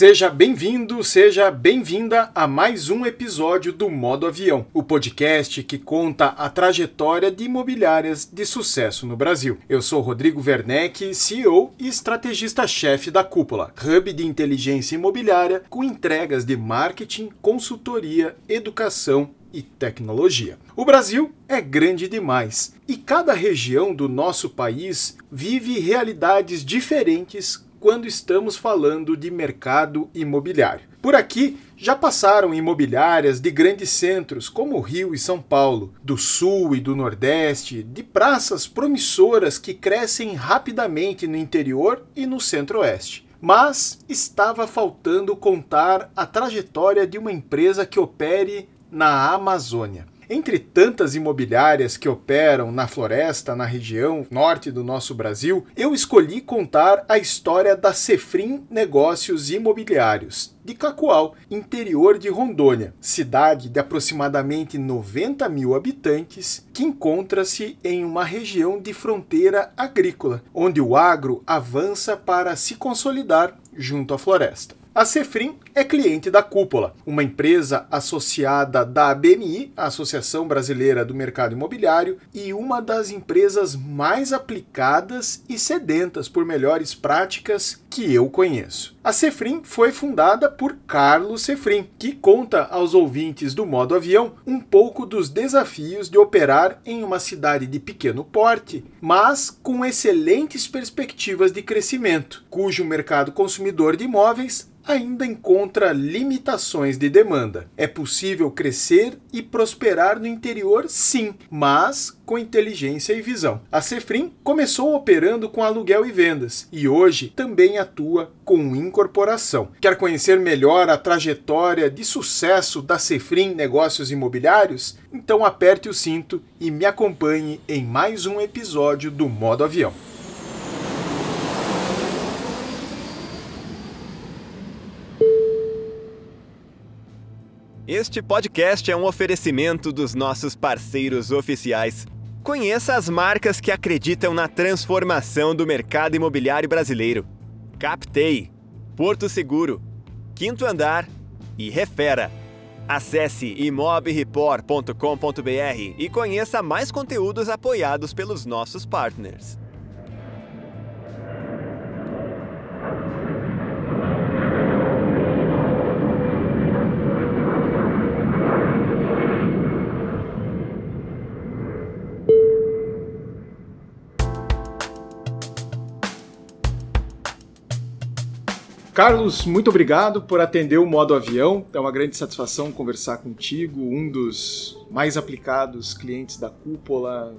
Seja bem-vindo, seja bem-vinda a mais um episódio do Modo Avião, o podcast que conta a trajetória de imobiliárias de sucesso no Brasil. Eu sou Rodrigo Werneck, CEO e estrategista-chefe da Cúpula, hub de inteligência imobiliária com entregas de marketing, consultoria, educação e tecnologia. O Brasil é grande demais e cada região do nosso país vive realidades diferentes quando estamos falando de mercado imobiliário. Por aqui já passaram imobiliárias de grandes centros como Rio e São Paulo, do Sul e do Nordeste, de praças promissoras que crescem rapidamente no interior e no Centro-Oeste. Mas estava faltando contar a trajetória de uma empresa que opere na Amazônia. Entre tantas imobiliárias que operam na floresta, na região norte do nosso Brasil, eu escolhi contar a história da Cefrim Negócios Imobiliários, de Cacoal, interior de Rondônia, cidade de aproximadamente 90 mil habitantes, que encontra-se em uma região de fronteira agrícola, onde o agro avança para se consolidar junto à floresta. A Cefrim é cliente da Cúpula, uma empresa associada da ABMI, a Associação Brasileira do Mercado Imobiliário, e uma das empresas mais aplicadas e sedentas por melhores práticas que eu conheço. A Cefrim foi fundada por Carlos Cefrim, que conta aos ouvintes do modo avião um pouco dos desafios de operar em uma cidade de pequeno porte, mas com excelentes perspectivas de crescimento, cujo mercado consumidor de imóveis ainda encontra limitações de demanda. É possível crescer e prosperar no interior, sim, mas com inteligência e visão. A Cefrim começou operando com aluguel e vendas e hoje também atua com incorporação. Quer conhecer melhor a trajetória de sucesso da Cefrim Negócios Imobiliários? Então aperte o cinto e me acompanhe em mais um episódio do Modo Avião. Este podcast é um oferecimento dos nossos parceiros oficiais. Conheça as marcas que acreditam na transformação do mercado imobiliário brasileiro. Captei, Porto Seguro, Quinto Andar e Refera. Acesse imobreport.com.br e conheça mais conteúdos apoiados pelos nossos partners. Carlos, muito obrigado por atender o modo avião. É uma grande satisfação conversar contigo, um dos mais aplicados clientes da Cúpula,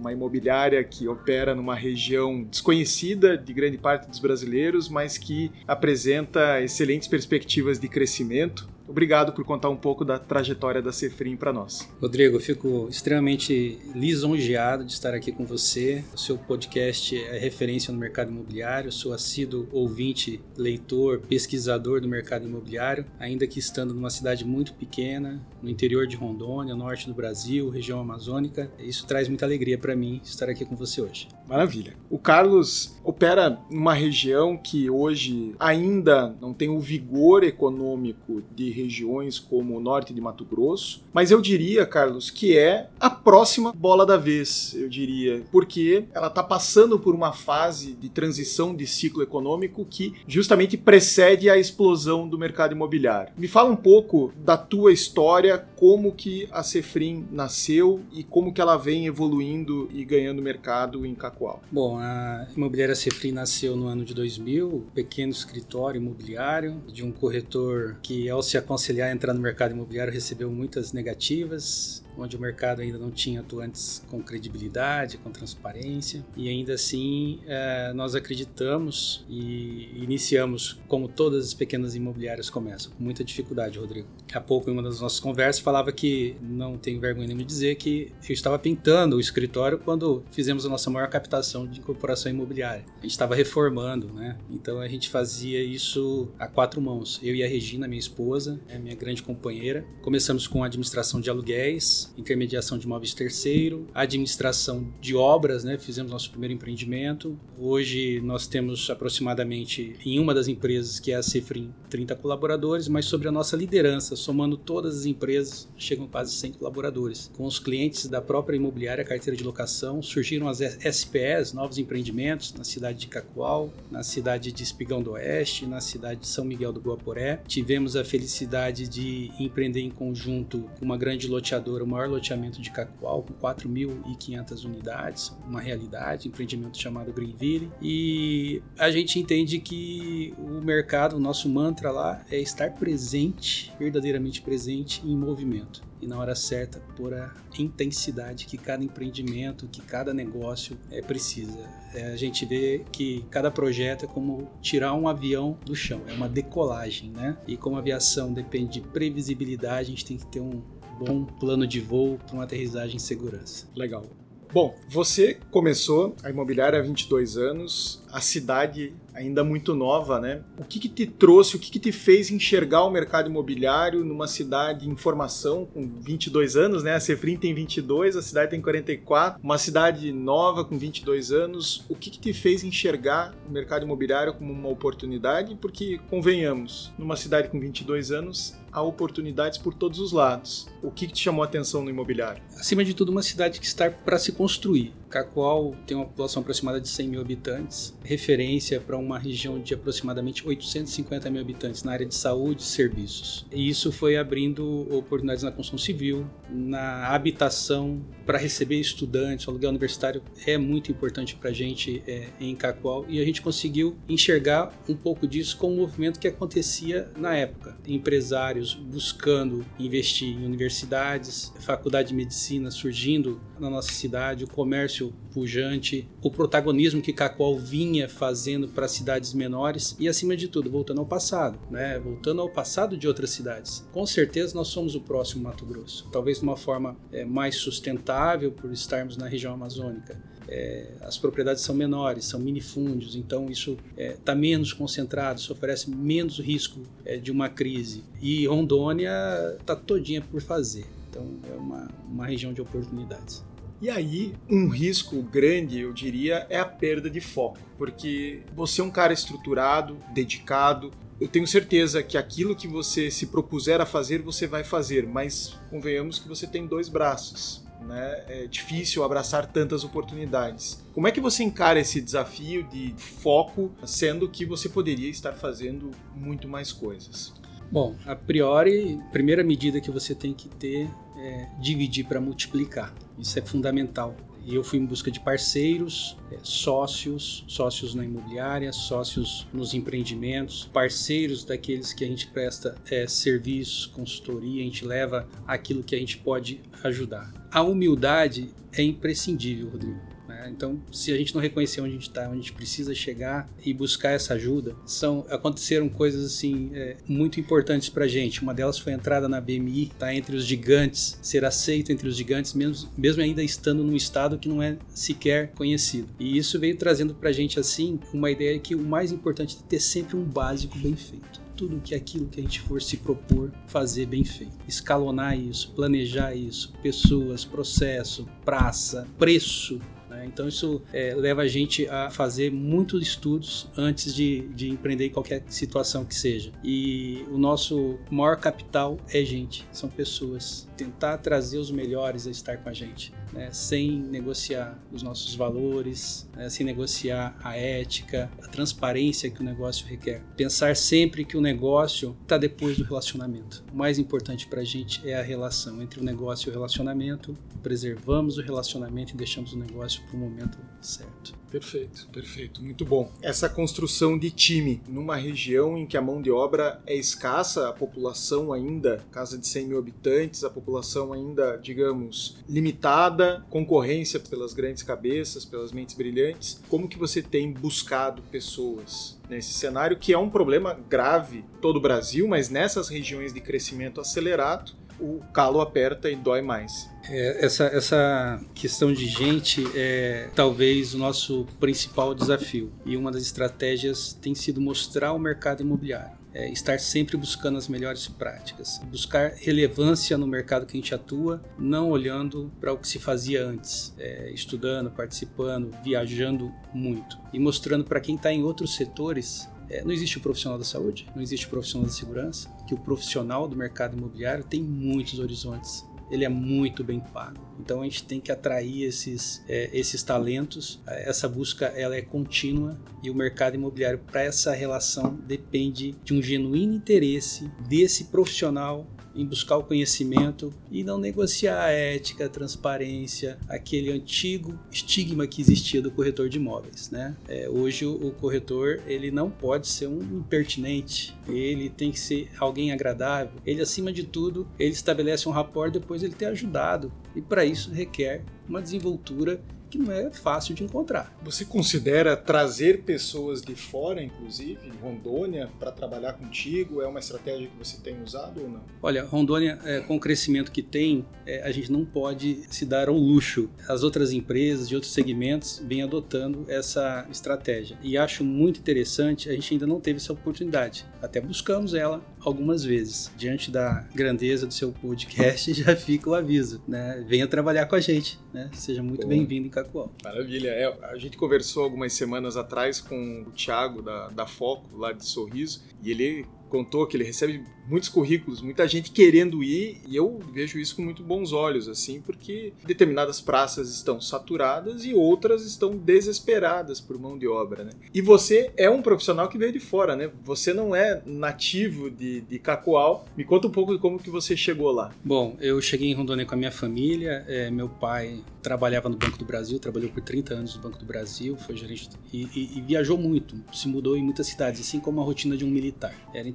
uma imobiliária que opera numa região desconhecida de grande parte dos brasileiros, mas que apresenta excelentes perspectivas de crescimento. Obrigado por contar um pouco da trajetória da Cefrim para nós. Rodrigo, eu fico extremamente lisonjeado de estar aqui com você. O seu podcast é referência no mercado imobiliário, sou assíduo ouvinte, leitor, pesquisador do mercado imobiliário, ainda que estando numa cidade muito pequena, no interior de Rondônia, norte do Brasil, região amazônica. Isso traz muita alegria para mim estar aqui com você hoje. Maravilha. O Carlos opera numa região que hoje ainda não tem o vigor econômico de regiões como o norte de Mato Grosso, mas eu diria, Carlos, que é a próxima bola da vez, eu diria, porque ela está passando por uma fase de transição de ciclo econômico que justamente precede a explosão do mercado imobiliário. Me fala um pouco da tua história, como que a Cefrim nasceu e como que ela vem evoluindo e ganhando mercado em Cacoal. Bom, a imobiliária Cefrim nasceu no ano de 2000, pequeno escritório imobiliário de um corretor que ao se aconselhar a entrar no mercado imobiliário recebeu muitas negativas. Onde o mercado ainda não tinha atuantes com credibilidade, com transparência, e ainda assim é, nós acreditamos e iniciamos, como todas as pequenas imobiliárias começam, com muita dificuldade, Rodrigo. Há pouco, em uma das nossas conversas, falava que não tenho vergonha nenhuma de dizer que eu estava pintando o escritório quando fizemos a nossa maior captação de incorporação imobiliária. A gente estava reformando, né? Então a gente fazia isso a quatro mãos. Eu e a Regina, minha esposa, é minha grande companheira. Começamos com a administração de aluguéis, intermediação de imóveis terceiro, administração de obras, né? Fizemos nosso primeiro empreendimento. Hoje nós temos aproximadamente, em uma das empresas que é a Cefrim, 30 colaboradores, mas sobre a nossa liderança, somando todas as empresas, chegam quase 100 colaboradores. Com os clientes da própria imobiliária, carteira de locação, surgiram as SPS, novos empreendimentos, na cidade de Cacoal, na cidade de Espigão do Oeste, na cidade de São Miguel do Guaporé. Tivemos a felicidade de empreender em conjunto com uma grande loteadora, o maior loteamento de Cacoal, com 4.500 unidades, uma realidade, empreendimento chamado Greenville. E a gente entende que o mercado, o nosso mantra lá é estar presente, verdadeiramente presente em movimento e na hora certa por a intensidade que cada empreendimento, que cada negócio é, precisa. É, a gente vê que cada projeto é como tirar um avião do chão, é uma decolagem, né? E como a aviação depende de previsibilidade, a gente tem que ter um bom plano de voo para uma aterrissagem em segurança. Legal. Bom, você começou a imobiliária há 22 anos, a cidade ainda muito nova, né? O que, que te trouxe, o que, que te fez enxergar o mercado imobiliário numa cidade em formação com 22 anos, né? A Cefrim tem 22, a cidade tem 44, uma cidade nova com 22 anos. O que, que te fez enxergar o mercado imobiliário como uma oportunidade? Porque, convenhamos, numa cidade com 22 anos, há oportunidades por todos os lados. O que, que te chamou a atenção no imobiliário? Acima de tudo, uma cidade que está para se construir. Cacoal tem uma população aproximada de 100 mil habitantes, referência para uma região de aproximadamente 850 mil habitantes na área de saúde e serviços. E isso foi abrindo oportunidades na construção civil, na habitação, para receber estudantes. O aluguel universitário é muito importante para a gente é, em Cacoal e a gente conseguiu enxergar um pouco disso com o movimento que acontecia na época. Empresários buscando investir em universidades, faculdade de medicina surgindo na nossa cidade, o comércio pujante, o protagonismo que Cacoal vinha fazendo para cidades menores e, acima de tudo, voltando ao passado, né? voltando ao passado de outras cidades. Com certeza nós somos o próximo Mato Grosso, talvez de uma forma é, mais sustentável por estarmos na região amazônica. É, as propriedades são menores, são minifúndios, então isso está é, tá menos concentrado, isso oferece menos risco é, de uma crise. E Rondônia está todinha por fazer, então é uma, uma região de oportunidades. E aí, um risco grande, eu diria, é a perda de foco, porque você é um cara estruturado, dedicado. Eu tenho certeza que aquilo que você se propuser a fazer, você vai fazer, mas convenhamos que você tem dois braços. Né? É difícil abraçar tantas oportunidades. Como é que você encara esse desafio de foco, sendo que você poderia estar fazendo muito mais coisas? Bom, a priori, a primeira medida que você tem que ter é dividir para multiplicar. Isso é fundamental. E eu fui em busca de parceiros, é, sócios, sócios na imobiliária, sócios nos empreendimentos, parceiros daqueles que a gente presta é, serviço, consultoria, a gente leva aquilo que a gente pode ajudar. A humildade é imprescindível, Rodrigo. Né? Então, se a gente não reconhecer onde a gente está, onde a gente precisa chegar e buscar essa ajuda, são aconteceram coisas assim é, muito importantes para gente. Uma delas foi a entrada na BMI, tá entre os gigantes, ser aceito entre os gigantes, mesmo, mesmo ainda estando num estado que não é sequer conhecido. E isso veio trazendo para gente assim uma ideia que o mais importante é ter sempre um básico bem feito tudo que aquilo que a gente for se propor fazer bem feito. Escalonar isso, planejar isso, pessoas, processo, praça, preço, né? Então isso é, leva a gente a fazer muitos estudos antes de, de empreender em qualquer situação que seja. E o nosso maior capital é gente, são pessoas. Tentar trazer os melhores a estar com a gente né, sem negociar os nossos valores, né, sem negociar a ética, a transparência que o negócio requer. Pensar sempre que o negócio está depois do relacionamento. O mais importante para a gente é a relação entre o negócio e o relacionamento. Preservamos o relacionamento e deixamos o negócio para o momento certo. Perfeito, perfeito, muito bom. Essa construção de time numa região em que a mão de obra é escassa, a população ainda, casa de 100 mil habitantes, a população ainda, digamos, limitada, concorrência pelas grandes cabeças, pelas mentes brilhantes. Como que você tem buscado pessoas nesse cenário que é um problema grave todo o Brasil, mas nessas regiões de crescimento acelerado o calo aperta e dói mais. É, essa, essa questão de gente é talvez o nosso principal desafio. E uma das estratégias tem sido mostrar o mercado imobiliário. É estar sempre buscando as melhores práticas, buscar relevância no mercado que a gente atua, não olhando para o que se fazia antes, é, estudando, participando, viajando muito e mostrando para quem está em outros setores é, não existe o profissional da saúde, não existe o profissional da segurança, que o profissional do mercado imobiliário tem muitos horizontes. Ele é muito bem pago. Então a gente tem que atrair esses, é, esses talentos. Essa busca ela é contínua e o mercado imobiliário para essa relação depende de um genuíno interesse desse profissional em buscar o conhecimento e não negociar a ética, a transparência, aquele antigo estigma que existia do corretor de imóveis. Né? É, hoje o, o, corretor ele não pode ser um impertinente, ele tem que ser alguém agradável. Ele acima de tudo ele estabelece um rapport depois ele ter ajudado e para isso requer uma desenvoltura que não é fácil de encontrar. Você considera trazer pessoas de fora, inclusive, Rondônia, para trabalhar contigo? É uma estratégia que você tem usado ou não? Olha, Rondônia, é, com o crescimento que tem, é, a gente não pode se dar ao luxo. As outras empresas de outros segmentos vêm adotando essa estratégia. E acho muito interessante, a gente ainda não teve essa oportunidade. Até buscamos ela algumas vezes. Diante da grandeza do seu podcast, já fica o aviso, né? Venha trabalhar com a gente, né? Seja muito bem-vindo em Cacoal. Maravilha. É, a gente conversou algumas semanas atrás com o Thiago da, da Foco, lá de Sorriso, e ele contou que ele recebe muitos currículos, muita gente querendo ir, e eu vejo isso com muito bons olhos, assim, porque determinadas praças estão saturadas e outras estão desesperadas por mão de obra, né? E você é um profissional que veio de fora, né? Você não é nativo de, de Cacoal. Me conta um pouco de como que você chegou lá. Bom, eu cheguei em Rondônia com a minha família, é, meu pai trabalhava no Banco do Brasil, trabalhou por 30 anos no Banco do Brasil, foi gerente e, e, e viajou muito, se mudou em muitas cidades, assim como a rotina de um militar. Era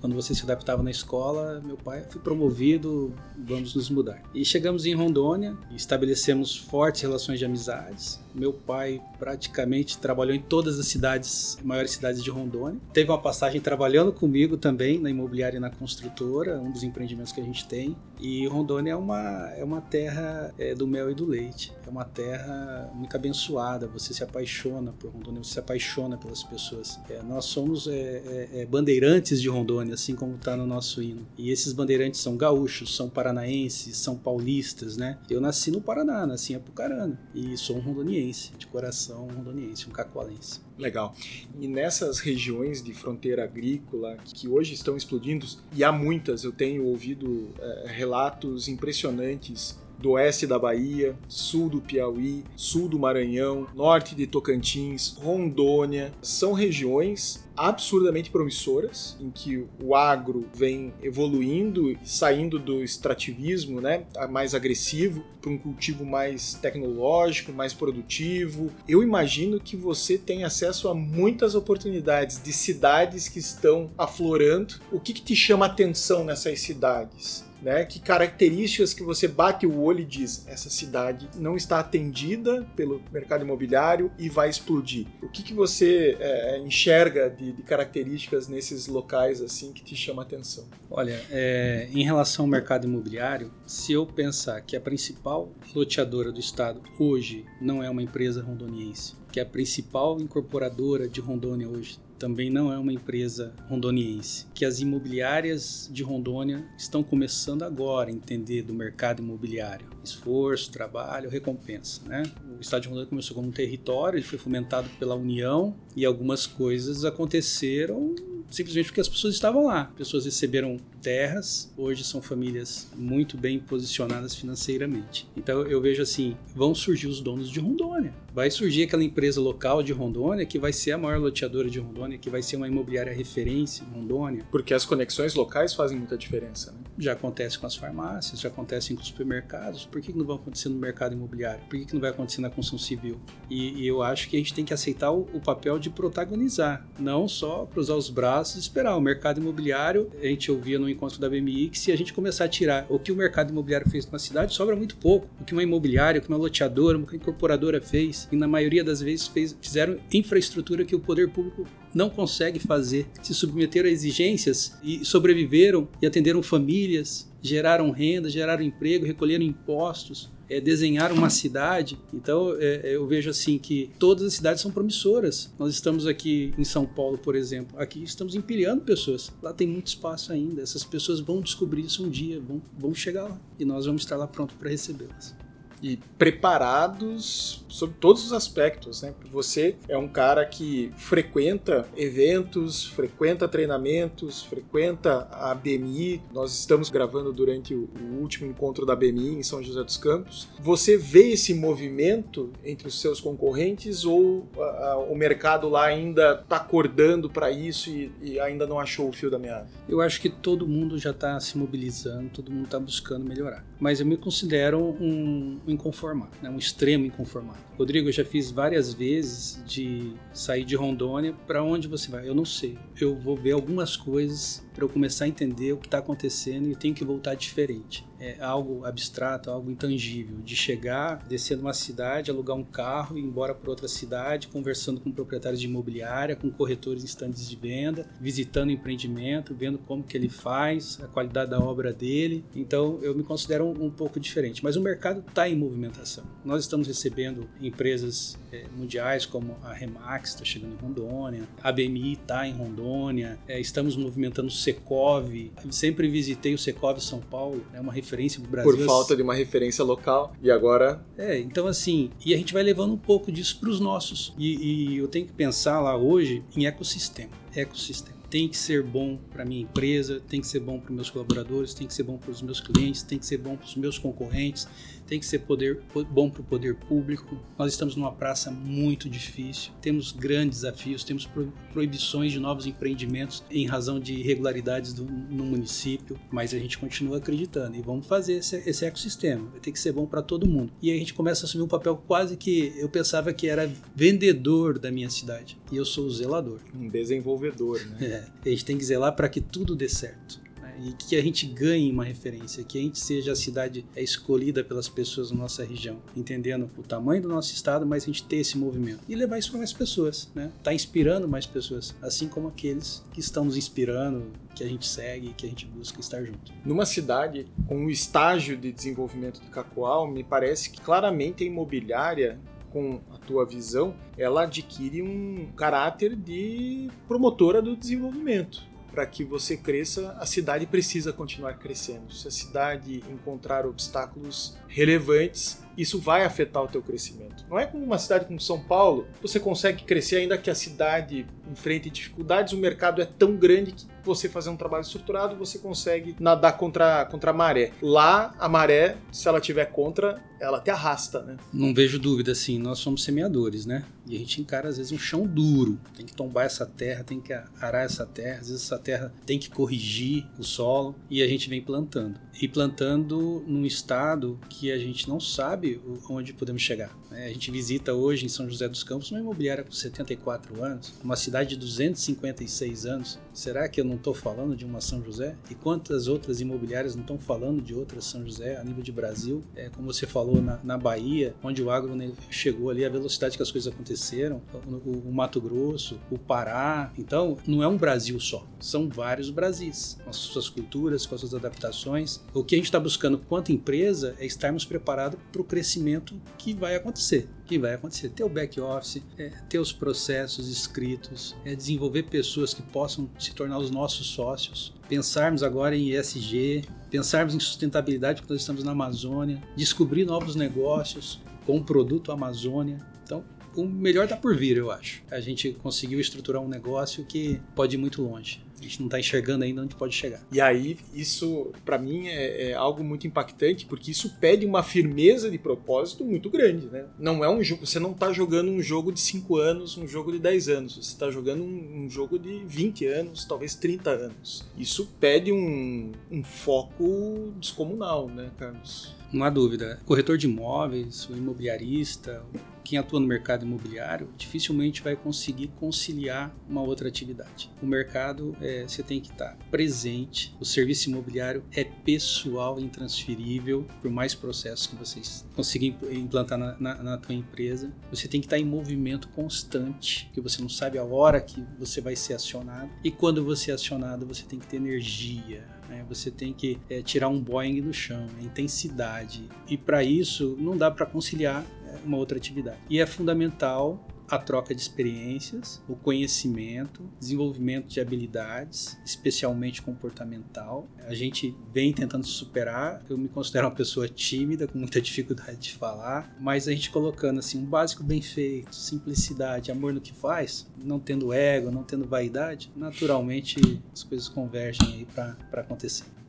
quando você se adaptava na escola, meu pai foi promovido, vamos nos mudar. E chegamos em Rondônia, estabelecemos fortes relações de amizades. Meu pai praticamente trabalhou em todas as cidades, maiores cidades de Rondônia. Teve uma passagem trabalhando comigo também na imobiliária e na construtora, um dos empreendimentos que a gente tem. E Rondônia é uma, é uma terra é, do mel e do leite. É uma terra muito abençoada. Você se apaixona por Rondônia, você se apaixona pelas pessoas. É, nós somos é, é, é bandeirantes de Rondônia, assim como está no nosso hino. E esses bandeirantes são gaúchos, são paranaenses, são paulistas, né? Eu nasci no Paraná, nasci em Apucarana e sou um rondoniense, de coração rondoniense, um cacoalense. Legal. E nessas regiões de fronteira agrícola que hoje estão explodindo, e há muitas, eu tenho ouvido é, relatos impressionantes do oeste da Bahia, sul do Piauí, sul do Maranhão, norte de Tocantins, Rondônia. São regiões absurdamente promissoras, em que o agro vem evoluindo, saindo do extrativismo, né, mais agressivo, para um cultivo mais tecnológico, mais produtivo. Eu imagino que você tem acesso a muitas oportunidades de cidades que estão aflorando. O que, que te chama atenção nessas cidades? Né? Que características que você bate o olho e diz: essa cidade não está atendida pelo mercado imobiliário e vai explodir. O que, que você é, enxerga de, de, características nesses locais assim que te chama atenção? Olha, é, em relação ao mercado imobiliário, se eu pensar que a principal loteadora do estado hoje não é uma empresa rondoniense, que é a principal incorporadora de Rondônia hoje também não é uma empresa rondoniense, que as imobiliárias de Rondônia estão começando agora a entender do mercado imobiliário. Esforço, trabalho, recompensa. Né? O estado de Rondônia começou como um território, ele foi fomentado pela União e algumas coisas aconteceram simplesmente porque as pessoas estavam lá. Pessoas receberam terras, hoje são famílias muito bem posicionadas financeiramente. Então eu vejo assim, vão surgir os donos de Rondônia. Vai surgir aquela empresa local de Rondônia que vai ser a maior loteadora de Rondônia, que vai ser uma imobiliária referência em Rondônia. Porque as conexões locais fazem muita diferença, né? Já acontece com as farmácias, já acontece com os supermercados. Por que, que não vai acontecer no mercado imobiliário? Por que, que não vai acontecer na construção civil? E, e eu acho que a gente tem que aceitar o, o papel de protagonizar, não só cruzar os braços e esperar. O mercado imobiliário, a gente ouvia no encontro da BMI que se a gente começar a tirar o que o mercado imobiliário fez numa cidade, sobra muito pouco. O que uma imobiliária, o que uma loteadora, uma incorporadora fez, e na maioria das vezes fez, fizeram infraestrutura que o poder público não consegue fazer, se submeteram a exigências e sobreviveram e atenderam famílias, geraram renda, geraram emprego, recolheram impostos é, desenhar uma cidade. Então é, eu vejo assim que todas as cidades são promissoras. Nós estamos aqui em São Paulo, por exemplo, aqui estamos empilhando pessoas. Lá tem muito espaço ainda. Essas pessoas vão descobrir isso um dia, vão, vão chegar lá e nós vamos estar lá pronto para recebê-las e preparados sobre todos os aspectos, né? Você é um cara que frequenta eventos, frequenta treinamentos, frequenta a BMI. Nós estamos gravando durante o último encontro da BMI em São José dos Campos. Você vê esse movimento entre os seus concorrentes ou a, a, o mercado lá ainda está acordando para isso e, e, ainda não achou o fio da meada? Eu acho que todo mundo já está se mobilizando, todo mundo está buscando melhorar. Mas eu me considero um inconformado, né? um extremo inconformado. Rodrigo, eu já fiz várias vezes de sair de Rondônia. Para onde você vai? Eu não sei. Eu vou ver algumas coisas para eu começar a entender o que está acontecendo e eu tenho que voltar diferente é algo abstrato, algo intangível, de chegar, descer numa cidade, alugar um carro e ir embora para outra cidade, conversando com proprietários de imobiliária, com corretores em estandes de venda, visitando o empreendimento, vendo como que ele faz, a qualidade da obra dele. Então eu me considero um, um pouco diferente, mas o mercado está em movimentação. Nós estamos recebendo empresas é, mundiais como a Remax está chegando em Rondônia, a BMI está em Rondônia, é, estamos movimentando Secov. Eu sempre visitei o Secov São Paulo, é uma referência pro Brasil. Por falta de uma referência local. E agora. É, então assim, e a gente vai levando um pouco disso para os nossos. E, e eu tenho que pensar lá hoje em ecossistema. Ecossistema tem que ser bom para minha empresa, tem que ser bom para meus colaboradores, tem que ser bom para os meus clientes, tem que ser bom para os meus concorrentes, tem que ser poder, bom para o poder público. Nós estamos numa praça muito difícil, temos grandes desafios, temos proibições de novos empreendimentos em razão de irregularidades do, no município, mas a gente continua acreditando e vamos fazer esse, esse ecossistema. Vai ter que ser bom para todo mundo. E aí a gente começa a assumir um papel quase que eu pensava que era vendedor da minha cidade e eu sou o zelador. Um desenvolvedor, né? É, a gente tem que zelar para que tudo dê certo e que a gente ganhe uma referência, que a gente seja a cidade escolhida pelas pessoas da nossa região, entendendo o tamanho do nosso estado, mas a gente ter esse movimento e levar isso para mais pessoas, né? Tá inspirando mais pessoas, assim como aqueles que estão nos inspirando, que a gente segue, que a gente busca estar junto. Numa cidade com o estágio de desenvolvimento do Cacoal, me parece que claramente a imobiliária com a tua visão, ela adquire um caráter de promotora do desenvolvimento para que você cresça, a cidade precisa continuar crescendo. Se a cidade encontrar obstáculos relevantes, isso vai afetar o teu crescimento. Não é como uma cidade como São Paulo, você consegue crescer ainda que a cidade enfrente dificuldades, o mercado é tão grande que você fazer um trabalho estruturado, você consegue nadar contra, contra a maré. Lá, a maré, se ela tiver contra, ela te arrasta, né? Não vejo dúvida, assim, nós somos semeadores, né? E a gente encara, às vezes, um chão duro. Tem que tombar essa terra, tem que arar essa terra, às vezes essa terra tem que corrigir o solo, e a gente vem plantando. E plantando num estado que a gente não sabe onde podemos chegar. Né? A gente visita hoje em São José dos Campos uma imobiliária com 74 anos, uma cidade de 256 anos. Será que eu não estou falando de uma São José? E quantas outras imobiliárias não estão falando de outras São José a nível de Brasil? É, como você falou, na, na Bahia, onde o agro né, chegou ali, a velocidade que as coisas aconteceram, o, o, Mato Grosso, o Pará. Então, não é um Brasil só, são vários Brasis, com as suas culturas, com as suas adaptações. O que a gente está buscando quanto empresa é estarmos preparados para o crescimento que vai acontecer que vai acontecer. Ter o back office, é, ter os processos escritos, é, desenvolver pessoas que possam se tornar os nossos sócios, pensarmos agora em ESG, pensarmos em sustentabilidade porque nós estamos na Amazônia, descobrir novos negócios com o produto Amazônia. Então, O melhor tá por vir, eu acho. A gente conseguiu estruturar um negócio que pode ir muito longe. A gente não está enxergando ainda onde pode chegar. E aí, isso, para mim, é, é, algo muito impactante, porque isso pede uma firmeza de propósito muito grande, né? Não é um jogo, você não está jogando um jogo de 5 anos, um jogo de 10 anos, você está jogando um, um, jogo de 20 anos, talvez 30 anos. Isso pede um, um foco descomunal, né, Carlos? Não há dúvida. Corretor de imóveis, o imobiliarista, quem atua no mercado imobiliário dificilmente vai conseguir conciliar uma outra atividade. O mercado, é, você tem que estar presente, o serviço imobiliário é pessoal, intransferível, por mais processos que vocês conseguirem implantar na, na, na tua empresa, você tem que estar em movimento constante, que você não sabe a hora que você vai ser acionado, e quando você é acionado, você tem que ter energia, né? Você tem que é, tirar um Boeing do chão, a intensidade. E para isso não dá para conciliar é, uma outra atividade. E é fundamental a troca de experiências, o conhecimento, desenvolvimento de habilidades, especialmente comportamental. A gente vem tentando se superar. Eu me considero uma pessoa tímida, com muita dificuldade de falar, mas a gente colocando assim um básico bem feito, simplicidade, amor no que faz, não tendo ego, não tendo vaidade, naturalmente as coisas convergem aí para acontecer.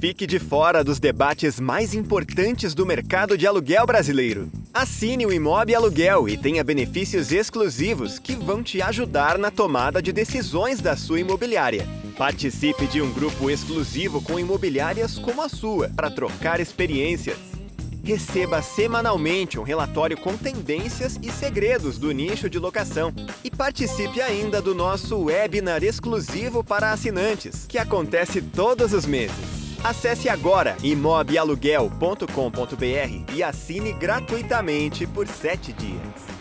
Fique de fora dos debates mais importantes do mercado de aluguel brasileiro. Assine o Imob Aluguel e tenha benefícios exclusivos que vão te ajudar na tomada de decisões da sua imobiliária. Participe de um grupo exclusivo com imobiliárias como a sua para trocar experiências. Receba semanalmente um relatório com tendências e segredos do nicho de locação. E participe ainda do nosso webinar exclusivo para assinantes, que acontece todos os meses. Acesse agora imobialuguel.com.br e assine gratuitamente por 7 dias.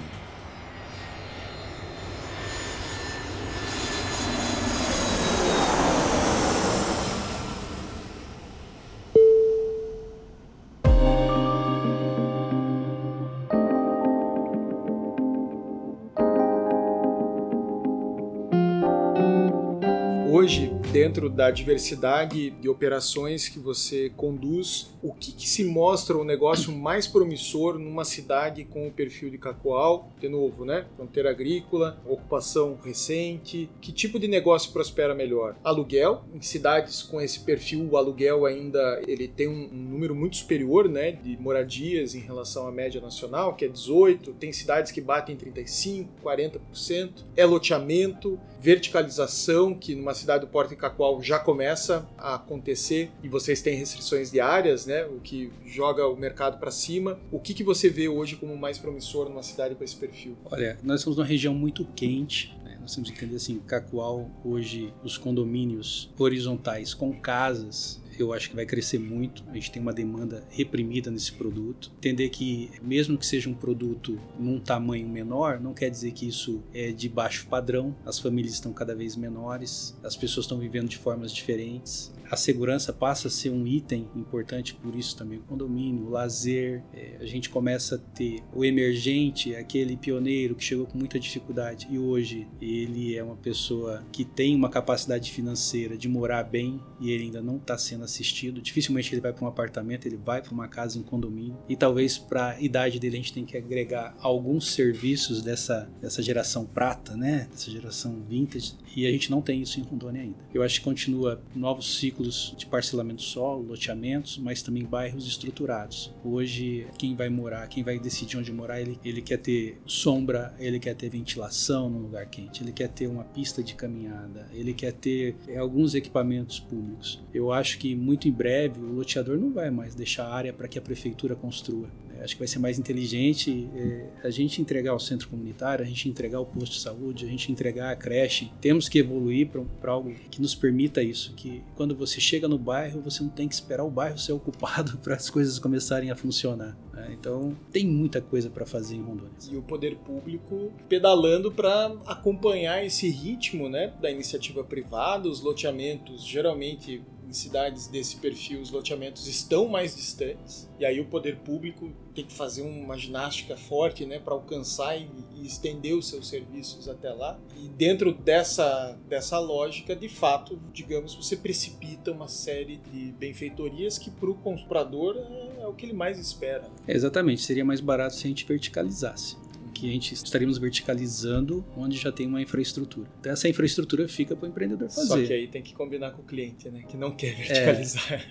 Dentro da diversidade de operações que você conduz, o que, que, se mostra o negócio mais promissor numa cidade com o perfil de Cacoal? De novo, né? Fronteira agrícola, ocupação recente. Que tipo de negócio prospera melhor? Aluguel. Em cidades com esse perfil, o aluguel ainda ele tem um, um número muito superior, né? De moradias em relação à média nacional, que é 18. Tem cidades que batem 35, 40%. É loteamento, verticalização, que numa cidade do Porto Cacoal já começa a acontecer e vocês têm restrições diárias, né? O que joga o mercado para cima. O que, que você vê hoje como mais promissor numa cidade com esse perfil? Olha, nós estamos numa região muito quente. Né? Nós temos que entender assim, Cacoal hoje os condomínios horizontais com casas eu acho que vai crescer muito. A gente tem uma demanda reprimida nesse produto. Entender que, mesmo que seja um produto num tamanho menor, não quer dizer que isso é de baixo padrão. As famílias estão cada vez menores, as pessoas estão vivendo de formas diferentes a segurança passa a ser um item importante por isso também o condomínio, o lazer, é, a gente começa a ter o emergente, aquele pioneiro que chegou com muita dificuldade e hoje ele é uma pessoa que tem uma capacidade financeira de morar bem e ele ainda não está sendo assistido. Dificilmente ele vai para um apartamento, ele vai para uma casa em condomínio e talvez para a idade dele a gente tem que agregar alguns serviços dessa, dessa geração prata, né? Dessa geração vintage e a gente não tem isso em Rondônia ainda. Eu acho que continua novos ciclos de parcelamento solo, loteamentos, mas também bairros estruturados. Hoje, quem vai morar, quem vai decidir onde morar, ele, ele quer ter sombra, ele quer ter ventilação num lugar quente, ele quer ter uma pista de caminhada, ele quer ter é, alguns equipamentos públicos. Eu acho que muito em breve o loteador não vai mais deixar área para que a prefeitura construa. Acho que vai ser mais inteligente é, a gente entregar o centro comunitário, a gente entregar o posto de saúde, a gente entregar a creche. Temos que evoluir para algo que nos permita isso, que quando você chega no bairro, você não tem que esperar o bairro ser ocupado para as coisas começarem a funcionar. Né? Então, tem muita coisa para fazer em Rondônia. E o poder público pedalando para acompanhar esse ritmo né, da iniciativa privada, os loteamentos geralmente em cidades desse perfil os loteamentos estão mais distantes e aí o poder público tem que fazer uma ginástica forte né, para alcançar e, e, estender os seus serviços até lá. E dentro dessa, dessa lógica, de fato, digamos, você precipita uma série de benfeitorias que para o comprador é, é, o que ele mais espera. É, exatamente, seria mais barato se a gente verticalizasse que a gente estaríamos verticalizando onde já tem uma infraestrutura. Então essa infraestrutura fica para o empreendedor fazer. Só que aí tem que combinar com o cliente, né? Que não quer verticalizar. É,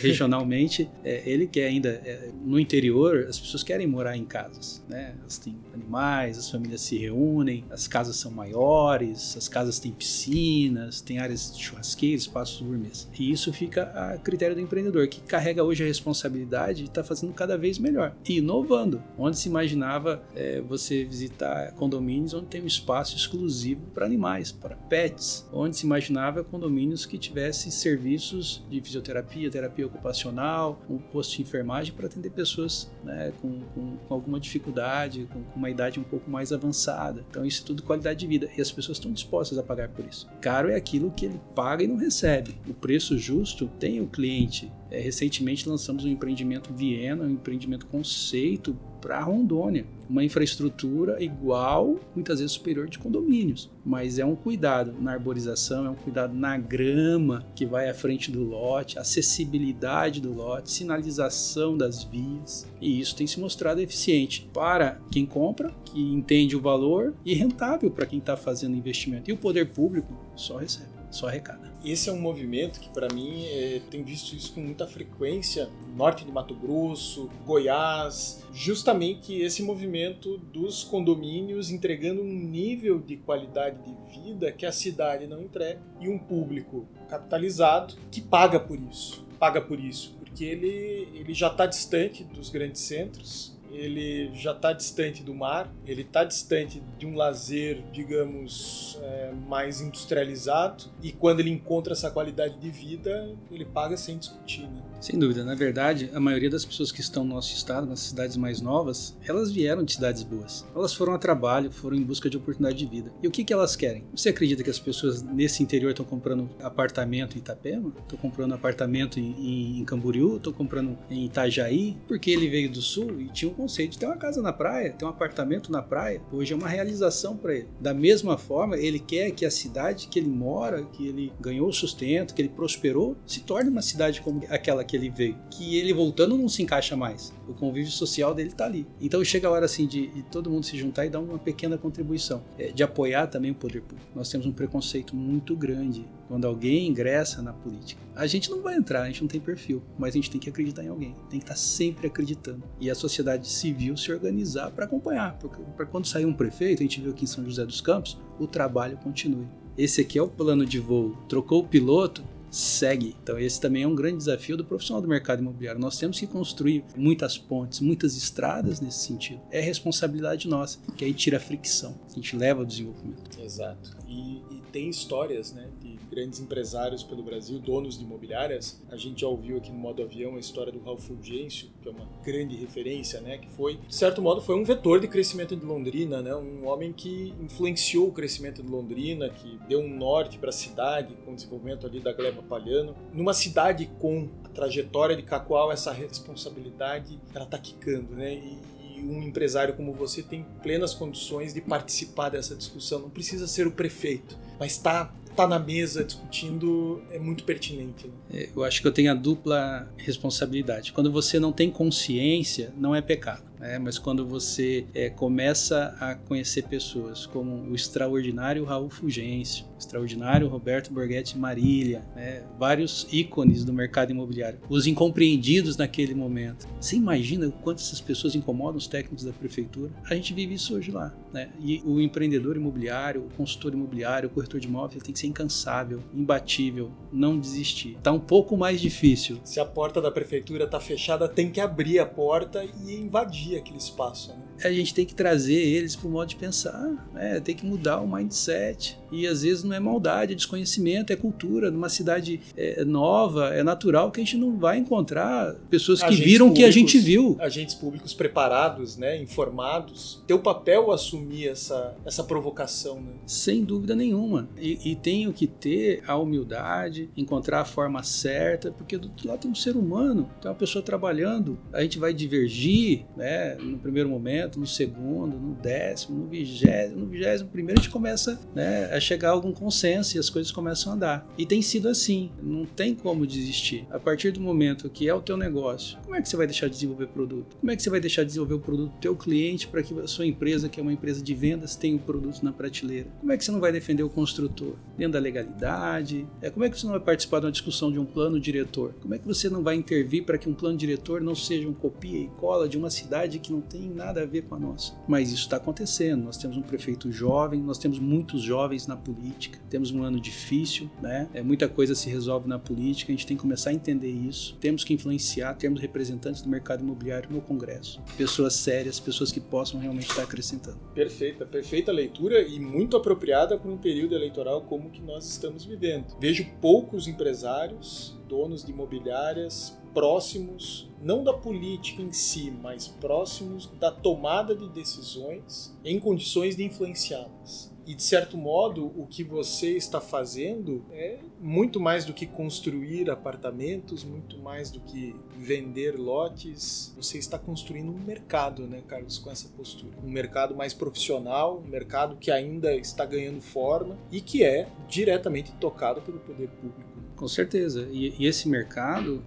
regionalmente, é, ele quer ainda é, no interior as pessoas querem morar em casas, né? Elas têm animais, as famílias se reúnem, as casas são maiores, as casas têm piscinas, tem áreas de churrasqueira, espaços gourmets. E isso fica a critério do empreendedor que carrega hoje a responsabilidade e está fazendo cada vez melhor e inovando. Onde se imaginava é, você você visitar condomínios onde tem um espaço exclusivo para animais, para pets, onde se imaginava condomínios que tivessem serviços de fisioterapia, terapia ocupacional, um posto de enfermagem para atender pessoas né, com, com, com, alguma dificuldade, com, com, uma idade um pouco mais avançada. Então, isso é tudo qualidade de vida e as pessoas estão dispostas a pagar por isso. Caro é aquilo que ele paga e não recebe. O preço justo tem o cliente é, recentemente lançamos um empreendimento Viena, um empreendimento conceito para Rondônia. Uma infraestrutura igual, muitas vezes superior de condomínios. Mas é um cuidado na arborização, é um cuidado na grama que vai à frente do lote, acessibilidade do lote, sinalização das vias. E isso tem se mostrado eficiente para quem compra, que entende o valor, e rentável para quem está fazendo investimento. E o poder público só recebe, só arrecada esse é um movimento que, para mim, é, tenho visto isso com muita frequência no norte de Mato Grosso, Goiás, justamente esse movimento dos condomínios entregando um nível de qualidade de vida que a cidade não entrega e um público capitalizado que paga por isso. Paga por isso, porque ele, ele já está distante dos grandes centros, ele já está distante do mar, ele está distante de um lazer, digamos, é, mais industrializado, e quando ele encontra essa qualidade de vida, ele paga sem discutir. Né? Sem dúvida. Na verdade, a maioria das pessoas que estão no nosso estado, nas cidades mais novas, elas vieram de cidades boas. Elas foram a trabalho, foram em busca de oportunidade de vida. E o que, que elas querem? Você acredita que as pessoas nesse interior estão comprando apartamento em Itapema? Estão comprando apartamento em, em Camboriú? Estão comprando em Itajaí? Porque ele veio do sul e tinha um conceito de ter uma casa na praia, ter um apartamento na praia. Hoje é uma realização para ele. Da mesma forma, ele quer que a cidade que ele mora, que ele ganhou sustento, que ele prosperou, se torne uma cidade como aquela que que ele veio, que ele voltando não se encaixa mais. O convívio social dele está ali. Então chega a hora assim de, de, todo mundo se juntar e dar uma pequena contribuição, é, de apoiar também o poder público. Nós temos um preconceito muito grande quando alguém ingressa na política. A gente não vai entrar, a gente não tem perfil, mas a gente tem que acreditar em alguém, tem que estar tá sempre acreditando. E a sociedade civil se organizar para acompanhar, para quando sair um prefeito, a gente viu aqui em São José dos Campos, o trabalho continue. Esse aqui é o plano de voo. Trocou o piloto, segue. Então, esse também é um grande desafio do profissional do mercado imobiliário. Nós temos que construir muitas pontes, muitas estradas nesse sentido. É responsabilidade nossa, que aí tira a fricção, a gente leva ao desenvolvimento. Exato. E, e tem histórias né, grandes empresários pelo Brasil, donos de imobiliárias. A gente já ouviu aqui no modo avião a história do Ralph Fulgêncio, que é uma grande referência, né, que foi, de certo modo, foi um vetor de crescimento de Londrina, né, um homem que influenciou o crescimento de Londrina, que deu um norte para a cidade com o desenvolvimento ali da gleba palhano. Numa cidade com a trajetória de Cacoal, essa responsabilidade ela está quicando, né? E, um empresário como você tem plenas condições de participar dessa discussão. Não precisa ser o prefeito, mas está tá na mesa discutindo é muito pertinente. Né? É, eu acho que eu tenho a dupla responsabilidade. Quando você não tem consciência, não é pecado. Né? Mas quando você é, começa a conhecer pessoas como o extraordinário Raul Fulgêncio, o extraordinário Roberto Borghetti Marília, né? vários ícones do mercado imobiliário, os incompreendidos naquele momento. Você imagina o quanto essas pessoas incomodam os técnicos da prefeitura? A gente vive isso hoje lá. Né? E o empreendedor imobiliário, o consultor imobiliário, o corretor de imóveis, tem que ser incansável, imbatível, não desistir. Tá um pouco mais difícil. Se a porta da prefeitura tá fechada, tem que abrir a porta e invadir aquele espaço. Né? A gente tem que trazer eles para o modo de pensar, né? tem que mudar o mindset. E às vezes não é maldade, é desconhecimento, é cultura. Numa cidade é, nova, é natural que a gente não vai encontrar pessoas que Agentes viram o que a gente viu. Agentes públicos preparados, né, informados. Teu papel assumir essa, essa provocação, né? Sem dúvida nenhuma. E, e tenho que ter a humildade, encontrar a forma certa, porque do outro lado tem um ser humano, tem uma pessoa trabalhando. A gente vai divergir, né? No primeiro momento, no segundo, no décimo, no vigésimo. No vigésimo primeiro a gente começa né, a chegar a algum consenso e as coisas começam a andar. E tem sido assim. Não tem como desistir. A partir do momento que é o teu negócio, como é que você vai deixar de desenvolver produto? Como é que você vai deixar de desenvolver o produto do teu cliente para que a sua empresa, que é uma empresa de vendas, tenha o produto na prateleira? Como é que você não vai defender o construtor? Dentro da legalidade? É, como é que você não vai participar de uma discussão de um plano diretor? Como é que você não vai intervir para que um plano diretor não seja um copia e cola de uma cidade que não tem nada a ver com a nossa? Mas isso está acontecendo. Nós temos um prefeito jovem, nós temos muitos jovens na política, temos um ano difícil, né? É, muita coisa se resolve na política, a gente tem que começar a entender isso. Temos que influenciar, termos representantes do mercado imobiliário no Congresso. Pessoas sérias, pessoas que possam realmente estar acrescentando. Perfeita, perfeita leitura e muito apropriada para um período eleitoral como o que nós estamos vivendo. Vejo poucos empresários, donos de imobiliárias próximos, não da política em si, mas próximos da tomada de decisões em condições de influenciá-las. E de certo modo, o que você está fazendo é muito mais do que construir apartamentos, muito mais do que vender lotes. Você está construindo um mercado, né, Carlos, com essa postura. Um mercado mais profissional, um mercado que ainda está ganhando forma e que é diretamente tocado pelo poder público. Com certeza. E, e esse mercado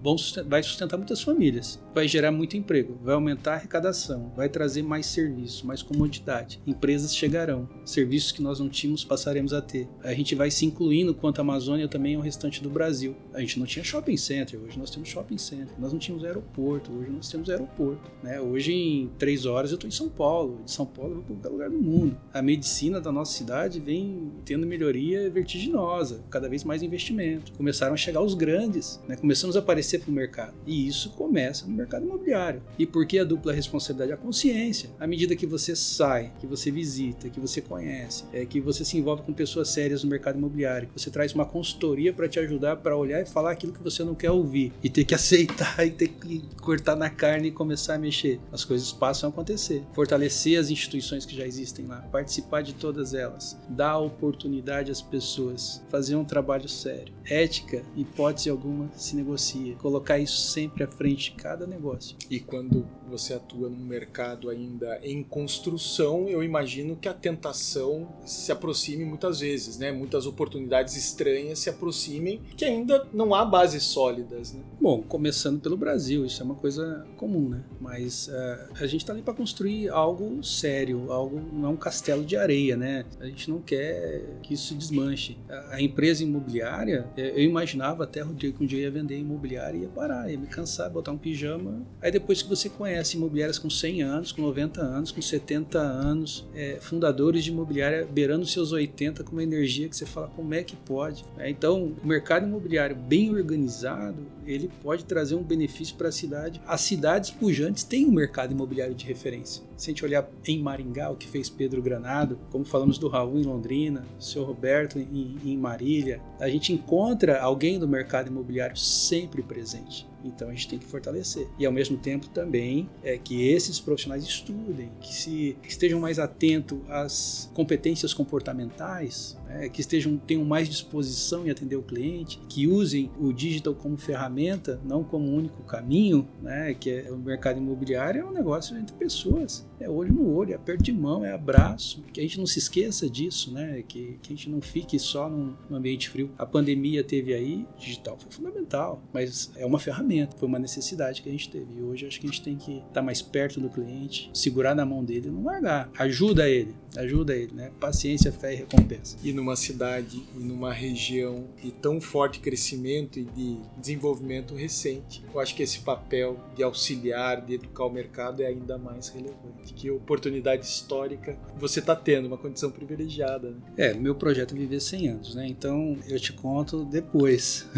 vai sustentar muitas famílias, vai gerar muito emprego, vai aumentar a arrecadação, vai trazer mais serviço, mais comodidade. Empresas chegarão, serviços que nós não tínhamos passaremos a ter. A gente vai se incluindo quanto a Amazônia também ao restante do Brasil. A gente não tinha shopping center, hoje nós temos shopping center. Nós não tínhamos aeroporto, hoje nós temos aeroporto. Né? Hoje em três horas eu estou em São Paulo, de São Paulo eu vou para qualquer lugar do mundo. A medicina da nossa cidade vem tendo melhoria vertiginosa, cada vez mais investimento. Começaram a chegar os grandes, né? começamos a aparecer para o mercado. E isso começa no mercado imobiliário. E por que a dupla responsabilidade? A consciência. À medida que você sai, que você visita, que você conhece, é, que você se envolve com pessoas sérias no mercado imobiliário, que você traz uma consultoria para te ajudar para olhar e falar aquilo que você não quer ouvir e ter que aceitar e ter que cortar na carne e começar a mexer. As coisas passam a acontecer. Fortalecer as instituições que já existem lá, participar de todas elas, dar oportunidade às pessoas, fazer um trabalho sério. Ética, hipótese alguma, se negocia. Colocar isso sempre à frente de cada negócio. E quando você atua num mercado ainda em construção, eu imagino que a tentação se aproxime muitas vezes, né? Muitas oportunidades estranhas se aproximem, que ainda não há bases sólidas, né? Bom, começando pelo Brasil, isso é uma coisa comum, né? Mas eh, a gente está ali para construir algo sério, algo não é um castelo de areia, né? A gente não quer que isso se desmanche. A, empresa imobiliária, eh, eu imaginava até o dia que um dia ia vender imobiliária e ia parar, ia me cansar, botar um pijama. Aí depois que você conhece imobiliárias com 100 anos, com 90 anos, com 70 anos, eh, fundadores de imobiliária beirando seus 80 com uma energia que você fala como é que pode. né? Então, o mercado imobiliário bem organizado, ele pode trazer um benefício para a cidade. As cidades pujantes têm um mercado imobiliário de referência. Se a gente olhar em Maringá, o que fez Pedro Granado, como falamos do Raul em Londrina, o seu Roberto em, em Marília, a gente encontra alguém do mercado imobiliário sempre presente. Então a gente tem que fortalecer. E ao mesmo tempo também é que esses profissionais estudem, que, se, que estejam mais atentos às competências comportamentais, né, que estejam tenham mais disposição em atender o cliente, que usem o digital como ferramenta, não como único caminho, né, que é o mercado imobiliário é um negócio entre pessoas, é olho no olho, é aperto de mão, é abraço, que a gente não se esqueça disso, né, que, que a gente não fique só num, num ambiente frio. A pandemia teve aí, digital foi fundamental, mas é uma ferramenta, foi uma necessidade que a gente teve. E hoje acho que a gente tem que estar mais perto do cliente, segurar na mão dele não largar. Ajuda ele, ajuda ele, né? Paciência, fé e recompensa. E numa cidade e numa região de tão forte crescimento e de desenvolvimento recente, eu acho que esse papel de auxiliar, de educar o mercado é ainda mais relevante. Que oportunidade histórica você está tendo, uma condição privilegiada. Né? É, meu projeto é viver 100 anos, né? Então eu te conto depois.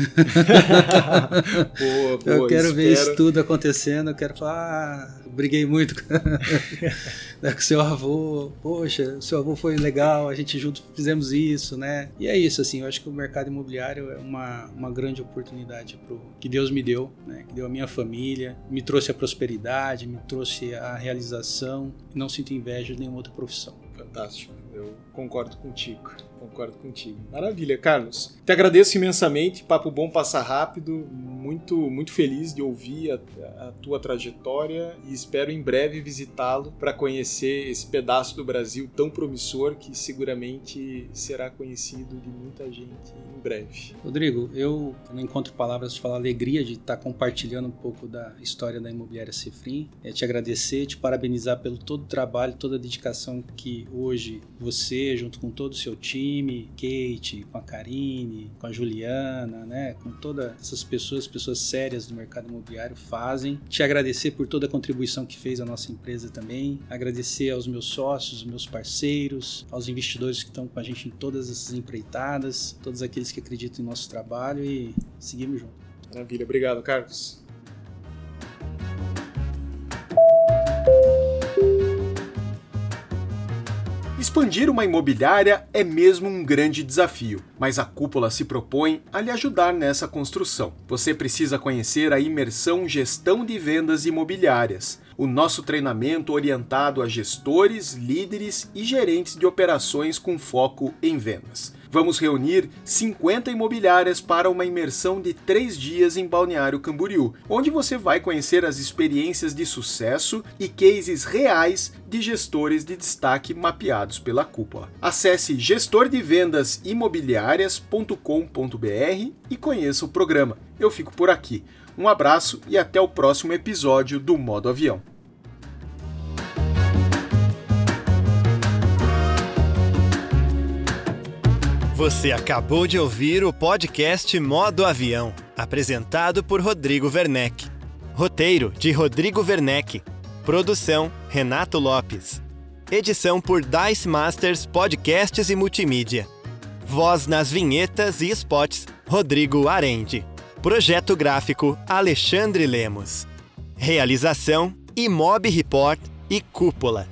boa, boa, eu quero ver espero- isso tudo acontecendo, eu quero falar, ah, briguei muito com seu avô. Poxa, seu avô foi legal, a gente junto fizemos isso, né? E é isso, assim, eu acho que o mercado imobiliário é uma, uma grande oportunidade pro, que Deus me deu, né? Que deu a minha família, me trouxe a prosperidade, me trouxe a realização. Não sinto inveja de nenhuma outra profissão. Fantástico, eu concordo contigo. Concordo contigo. Maravilha, Carlos. Te agradeço imensamente. Papo bom passa rápido. Muito, muito feliz de ouvir a, a tua trajetória e espero em breve visitá-lo para conhecer esse pedaço do Brasil tão promissor que seguramente será conhecido de muita gente em breve. Rodrigo, eu não encontro palavras para falar alegria de estar compartilhando um pouco da história da imobiliária Cifrim. É te agradecer, te parabenizar pelo todo o trabalho, toda a dedicação que hoje você, junto com todo o seu time time, Kate, com a Karine, com a Juliana, né, com todas essas pessoas, pessoas sérias do mercado imobiliário fazem. Te agradecer por toda a contribuição que fez a nossa empresa também. Agradecer aos meus sócios, meus parceiros, aos investidores que estão com a gente em todas essas empreitadas, todos aqueles que acreditam em nosso trabalho e seguimos juntos. Maravilha, obrigado, Carlos. Expandir uma imobiliária é mesmo um grande desafio, mas a cúpula se propõe a lhe ajudar nessa construção. Você precisa conhecer a imersão Gestão de Vendas Imobiliárias, o nosso treinamento orientado a gestores, líderes e gerentes de operações com foco em vendas. Vamos reunir 50 imobiliárias para uma imersão de três dias em Balneário Camboriú, onde você vai conhecer as experiências de sucesso e cases reais de gestores de destaque mapeados pela cúpula. Acesse gestordevendasimobiliarias.com.br e conheça o programa. Eu fico por aqui. Um abraço e até o próximo episódio do Modo Avião. Você acabou de ouvir o podcast Modo Avião, apresentado por Rodrigo Werneck. Roteiro de Rodrigo Werneck. Produção Renato Lopes. Edição por Dice Masters Podcasts e Multimídia. Voz nas vinhetas e spots Rodrigo Arende. Projeto gráfico Alexandre Lemos. Realização Imob Report e Cúpula.